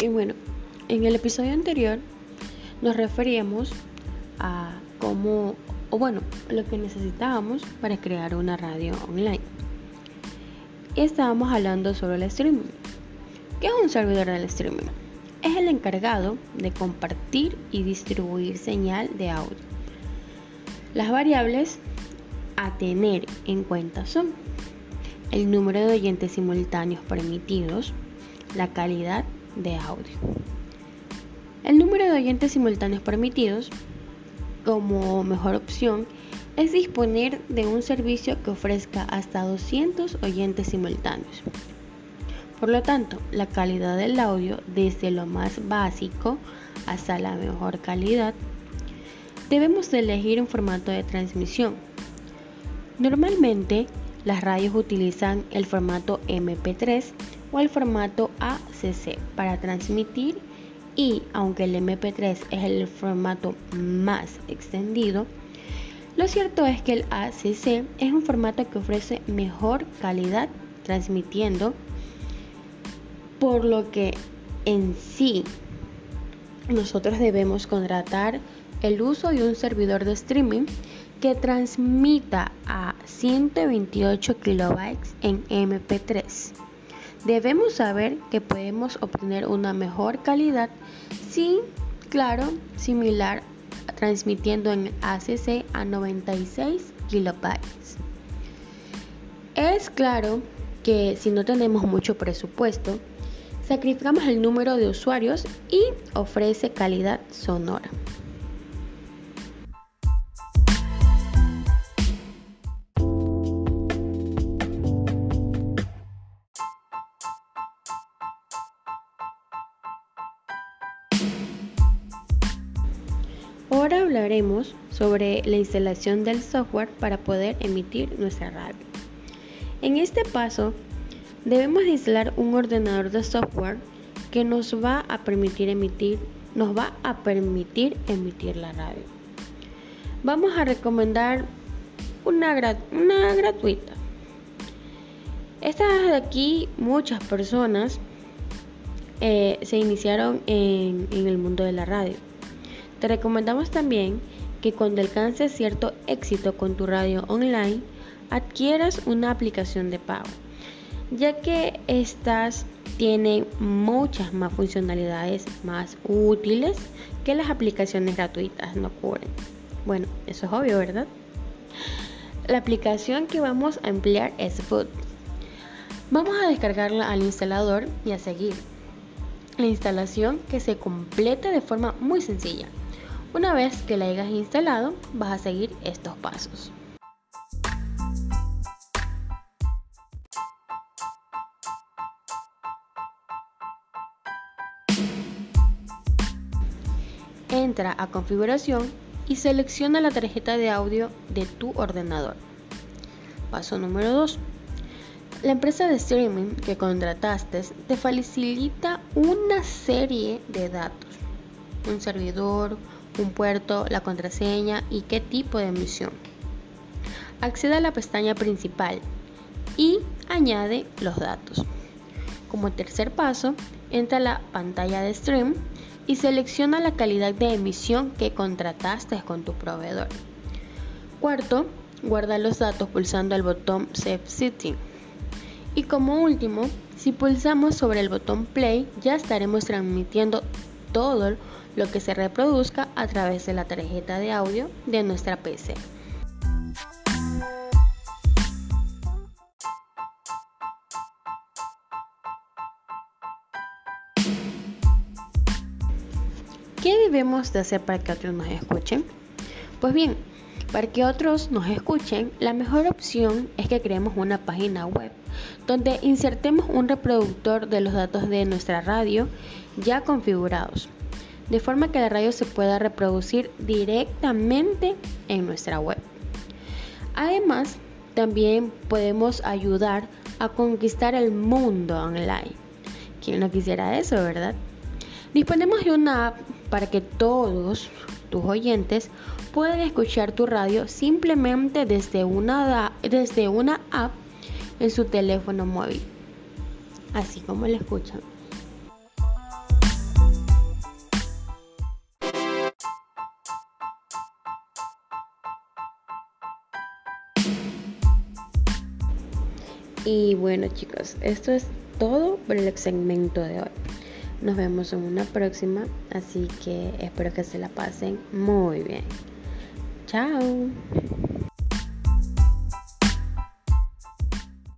Y bueno, en el episodio anterior nos referíamos a cómo, o bueno, lo que necesitábamos para crear una radio online. Y estábamos hablando sobre el streaming. ¿Qué es un servidor del streaming? Es el encargado de compartir y distribuir señal de audio. Las variables a tener en cuenta son el número de oyentes simultáneos permitidos, la calidad de audio. El número de oyentes simultáneos permitidos, como mejor opción, es disponer de un servicio que ofrezca hasta 200 oyentes simultáneos. Por lo tanto, la calidad del audio, desde lo más básico hasta la mejor calidad, debemos elegir un formato de transmisión. Normalmente, las radios utilizan el formato MP3 o el formato ACC para transmitir y aunque el MP3 es el formato más extendido, lo cierto es que el ACC es un formato que ofrece mejor calidad transmitiendo, por lo que en sí nosotros debemos contratar el uso de un servidor de streaming que transmita a 128 kilobytes en MP3. Debemos saber que podemos obtener una mejor calidad sin, claro, similar transmitiendo en ACC a 96 kilobytes. Es claro que si no tenemos mucho presupuesto, sacrificamos el número de usuarios y ofrece calidad sonora. Hablaremos sobre la instalación del software para poder emitir nuestra radio. En este paso debemos instalar un ordenador de software que nos va a permitir emitir, nos va a permitir emitir la radio. Vamos a recomendar una, gratuita. Esta de aquí, muchas personas eh, se iniciaron en el mundo de la radio te recomendamos también que cuando alcances cierto éxito con tu radio online, adquieras una aplicación de pago, ya que estas tienen muchas más funcionalidades más útiles que las aplicaciones gratuitas no cubren. Bueno, eso es obvio, ¿verdad? La aplicación que vamos a emplear es Food. Vamos a descargarla al instalador y a seguir. La instalación que se completa de forma muy sencilla. Una vez que la hayas instalado, vas a seguir estos pasos. Entra a configuración y selecciona la tarjeta de audio de tu ordenador. Paso número 2. La empresa de streaming que contrataste te facilita una serie de datos. Un servidor, un puerto, la contraseña y qué tipo de emisión. Accede a la pestaña principal y añade los datos. Como tercer paso, entra a la pantalla de stream y selecciona la calidad de emisión que contrataste con tu proveedor. Cuarto, guarda los datos pulsando el botón Save Setting. Y como último, si pulsamos sobre el botón Play, ya estaremos transmitiendo todo lo que se reproduzca a través de la tarjeta de audio de nuestra PC. ¿Qué debemos de hacer para que otros nos escuchen? Pues bien, para que otros nos escuchen, la mejor opción es que creemos una página web donde insertemos un reproductor de los datos de nuestra radio ya configurados de forma que la radio se pueda reproducir directamente en nuestra web. Además, también podemos ayudar a conquistar el mundo online. ¿Quién no quisiera eso, verdad? Disponemos de una app para que todos tus oyentes puedan escuchar tu radio simplemente desde una, desde una app en su teléfono móvil, así como lo escuchan. Y bueno chicos, esto es todo por el segmento de hoy. Nos vemos en una próxima, así que espero que se la pasen muy bien. Chao.